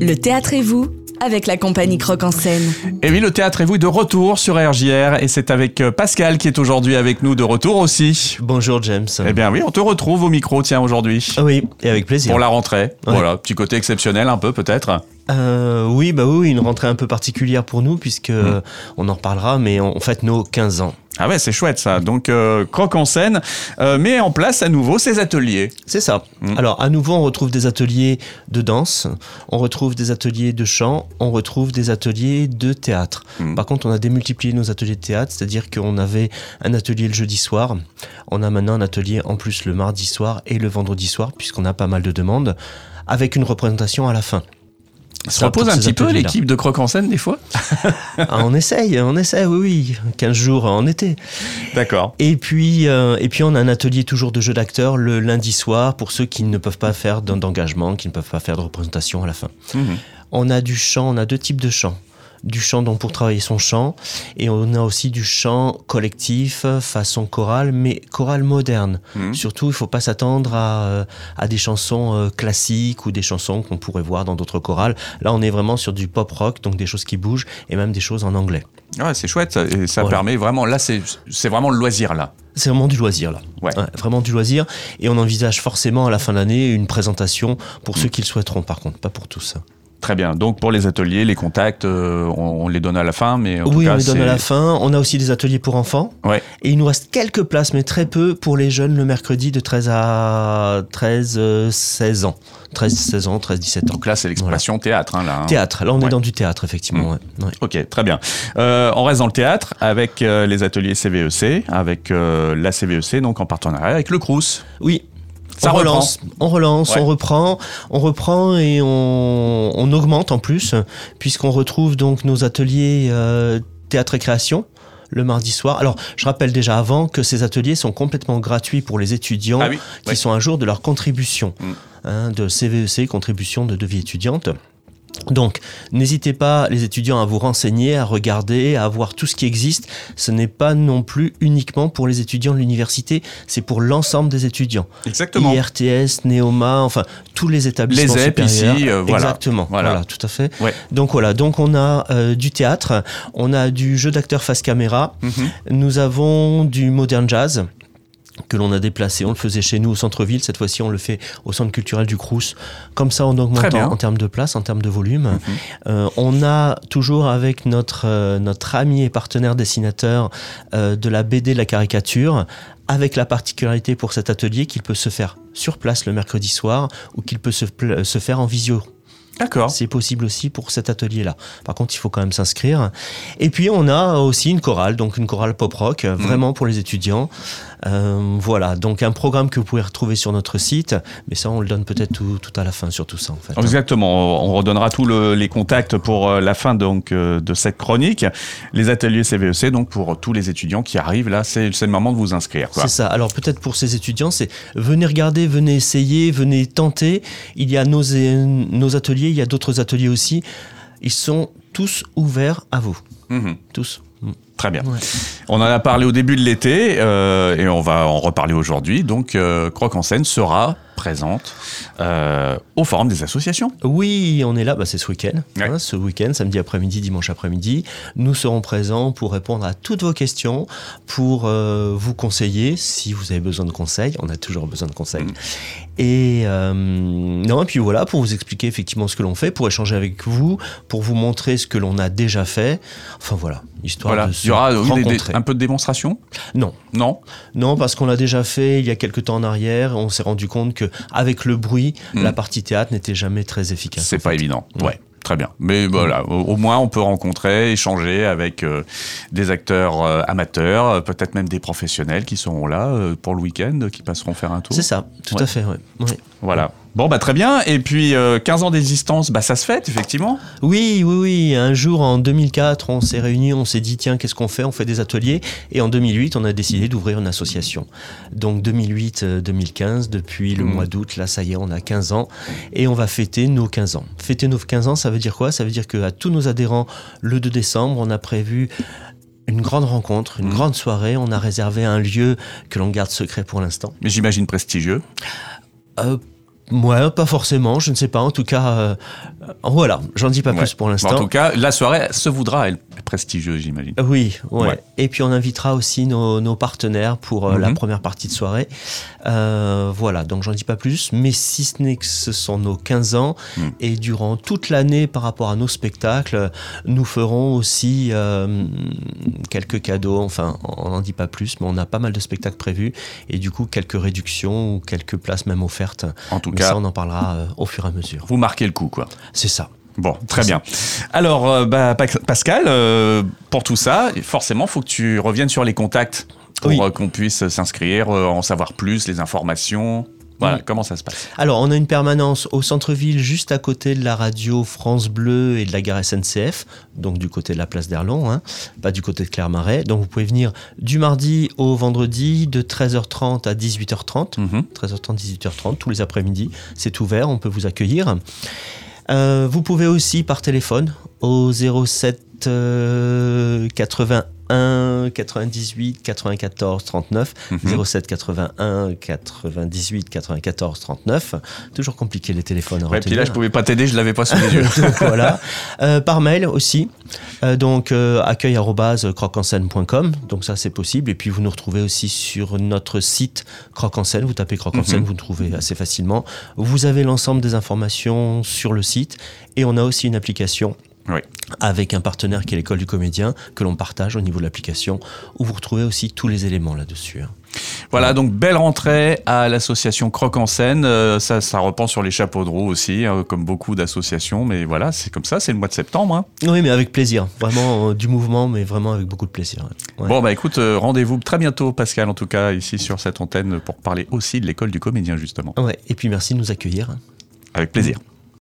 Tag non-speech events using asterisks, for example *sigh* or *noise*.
Le théâtre et vous avec la compagnie Croque en scène. Et oui, le théâtre et vous est de retour sur RJR et c'est avec euh, Pascal qui est aujourd'hui avec nous de retour aussi. Bonjour James. Eh bien oui, on te retrouve au micro, tiens, aujourd'hui. Ah oui, et avec plaisir. Pour la rentrée. Voilà, petit côté exceptionnel un peu peut-être. Euh, oui, bah oui, une rentrée un peu particulière pour nous puisque mmh. on en reparlera, mais on fête nos 15 ans. Ah ouais, c'est chouette ça. Donc euh, Croque en scène euh, met en place à nouveau ses ateliers. C'est ça. Mm. Alors à nouveau, on retrouve des ateliers de danse, on retrouve des ateliers de chant, on retrouve des ateliers de théâtre. Mm. Par contre, on a démultiplié nos ateliers de théâtre, c'est-à-dire qu'on avait un atelier le jeudi soir, on a maintenant un atelier en plus le mardi soir et le vendredi soir, puisqu'on a pas mal de demandes, avec une représentation à la fin. Ça repose un petit peu l'équipe de Croque en scène des fois *laughs* ah, On essaye, on essaye, oui, oui. 15 jours en été. D'accord. Et puis, euh, et puis on a un atelier toujours de jeu d'acteurs le lundi soir pour ceux qui ne peuvent pas faire d'engagement, qui ne peuvent pas faire de représentation à la fin. Mhm. On a du chant, on a deux types de chant du chant donc pour travailler son chant et on a aussi du chant collectif façon chorale mais chorale moderne mmh. surtout il faut pas s'attendre à, euh, à, des chansons euh, classiques ou des chansons qu'on pourrait voir dans d'autres chorales là on est vraiment sur du pop rock donc des choses qui bougent et même des choses en anglais ouais, c'est chouette et ça permet vraiment là c'est vraiment le loisir là c'est vraiment du loisir là. Ouais. vraiment du loisir. Et on envisage forcément à la fin de l'année une présentation pour mmh. ceux qui le souhaiteront par contre, pas pour tous. Très bien. Donc pour les ateliers, les contacts, euh, on, les donne à la fin, mais oui, on les donne à la fin. On a aussi des ateliers pour enfants. Ouais. Et il nous reste quelques places, mais très peu pour les jeunes le mercredi de 13 à 13, 16 ans. 13, 16 ans, 13, 17 ans. Donc là, c'est l'expression théâtre. Hein, là, hein. Théâtre. Là, on est dans du théâtre, effectivement. Mmh. Ok, très bien. Euh, on reste dans le théâtre avec euh, les ateliers CVEC, avec la CVEC, donc en partenariat avec le Crous. Oui, on relance, on relance, on reprend, on reprend et on, augmente en plus, puisqu'on retrouve donc nos ateliers euh, théâtre et création le mardi soir. Alors, je rappelle déjà avant que ces ateliers sont complètement gratuits pour les étudiants ah qui sont un jour de leur contribution, mm. hein, de CVEC, contribution de vie étudiante. Donc, n'hésitez pas, les étudiants, à vous renseigner, à regarder, à voir tout ce qui existe. Ce n'est pas non plus uniquement pour les étudiants de l'université, c'est pour l'ensemble des étudiants. Exactement. IRTS, Neoma, enfin, tous les établissements les EP ici, euh, voilà. Exactement. Voilà. tout à fait. Donc voilà, donc on a euh, du théâtre, on a du jeu d'acteur face caméra, mhm. nous avons du modern jazz que l'on a déplacé. On le faisait chez nous au centre-ville. Cette fois-ci, on le fait au centre culturel du Crous. Comme ça, en augmentant en termes de place, en termes de volume. Mhm. Euh, on a toujours avec notre, euh, notre ami et partenaire dessinateur euh, de la BD de la caricature, avec la particularité pour cet atelier qu'il peut se faire sur place le mercredi soir ou qu'il peut se, se faire en visio D'accord. C'est possible aussi pour cet atelier-là. Par contre, il faut quand même s'inscrire. Et puis, on a aussi une chorale, donc une chorale pop-rock, mhm. vraiment pour les étudiants. Euh, voilà, donc un programme que vous pouvez retrouver sur notre site, mais ça, on le donne peut-être tout, à la fin, surtout ça, en fait. Exactement. On redonnera tous les contacts pour euh, la fin donc, euh, de cette chronique. Les ateliers CVEC, e donc pour tous les étudiants qui arrivent, là, c'est le moment de vous inscrire. C'est ça. Alors, peut-être pour ces étudiants, c'est venez regarder, venez essayer, venez tenter. Il y a nos, nos ateliers il y a d'autres ateliers aussi. Ils sont tous ouverts à vous. Mhm. Tous. Très bien. On en a parlé au début de l'été euh, et on va en reparler aujourd'hui. Donc, euh, Croque en scène sera présente euh, au Forum des associations. Oui, on est là, bah, c'est ce week-end. Hein, ce week-end, samedi après-midi, dimanche après-midi. Nous serons présents pour répondre à toutes vos questions, pour euh, vous conseiller si vous avez besoin de conseils. On a toujours besoin de conseils. Mm. Et euh, non, et puis voilà, pour vous expliquer effectivement ce que l'on fait, pour échanger avec vous, pour vous montrer ce que l'on a déjà fait. Enfin voilà, histoire de se Il y aura un peu de démonstration? Non. Non? Non, parce qu'on l'a déjà fait il y a quelques temps en arrière. On s'est rendu compte que avec le bruit, hmm. la partie théâtre n'était jamais très efficace. C'est pas évident. Ouais. Très bien. Mais voilà, au, moins on peut rencontrer, échanger avec euh, des acteurs euh, amateurs, euh, peut-être même des professionnels qui seront là pour le week-end, qui passeront faire un tour. C'est ça, tout à fait. Ouais. Voilà. Bon, bah très bien. Et puis, 15 ans d'existence, bah ça se fête, effectivement. Oui, oui, oui. Un jour, en 2004, on s'est réunis, on s'est dit, tiens, qu'est-ce qu'on fait? On fait des ateliers. Et en 2008, on a décidé d'ouvrir une association. Donc, 2008-2015, depuis le mmh. mois d'août, là, ça y est, on a 15 ans. Et on va fêter nos 15 ans. Fêter nos 15 ans, ça veut dire quoi? Ça veut dire qu'à tous nos adhérents, le 2 décembre, on a prévu une grande rencontre, une mmh. grande soirée. On a réservé un lieu que l'on garde secret pour l'instant. Mais j'imagine prestigieux. Euh, Ouais, pas forcément, je ne sais pas. En tout cas, euh, voilà, j'en dis pas plus pour l'instant. en tout cas, la soirée se voudra, elle, prestigieuse, j'imagine. Oui, ouais. Et puis on invitera aussi nos, partenaires pour euh, la mhm. première partie de soirée. Euh, voilà, donc j'en dis pas plus. Mais si ce n'est que ce sont nos 15 ans, mhm. et durant toute l'année par rapport à nos spectacles, nous ferons aussi quelques cadeaux. Enfin, on n'en dit pas plus, mais on a pas mal de spectacles prévus. Et du coup, quelques réductions ou quelques places même offertes. En tout ça, on en parlera euh, au fur et à mesure. Vous marquez le coup, quoi. C'est ça. Bon, très bien. Alors, euh, bah, Pascal, euh, pour tout ça, forcément, il faut que tu reviennes sur les contacts pour qu'on puisse s'inscrire, en savoir plus, les informations. Voilà, comment ça se passe? Alors, on a une permanence au centre-ville, juste à côté de la radio France Bleu et de la gare SNCF, donc du côté de la place d'Erlon, hein, pas du côté de Clermarais. Donc, vous pouvez venir du mardi au vendredi de 13h30 à 18h30. 13h30, 18h30, tous les après-midi. C'est ouvert, on peut vous accueillir. Euh, vous pouvez aussi par téléphone au 07 80 1 98 94 39 07 81 98 94 39 toujours compliqué les téléphones ouais, puis là je pouvais pas t'aider je l'avais pas sous les yeux. *laughs* Donc voilà. Euh, par mail aussi. Euh, donc euh, accueil scène.com donc ça c'est possible. Et puis vous nous retrouvez aussi sur notre site croque en scène vous tapez croque en scène mhm. vous nous trouvez assez facilement. Vous avez l'ensemble des informations sur le site. Et on a aussi une application avec un partenaire qui est l'école du comédien, que l'on partage au niveau de l'application, où vous retrouvez aussi tous les éléments là-dessus. Hein. Voilà, donc belle rentrée à l'association Croque en scène. Euh, ça, ça reprend sur les chapeaux de roue aussi, hein, comme beaucoup d'associations. Mais voilà, c'est comme ça, c'est le mois de septembre. Hein. Oui, mais avec plaisir. Vraiment euh, du mouvement, mais vraiment avec beaucoup de plaisir. Bon, bah écoute, euh, rendez-vous très bientôt, Pascal, en tout cas, ici sur cette antenne, pour parler aussi de l'école du comédien, justement. Ouais, et puis merci de nous accueillir. Avec plaisir.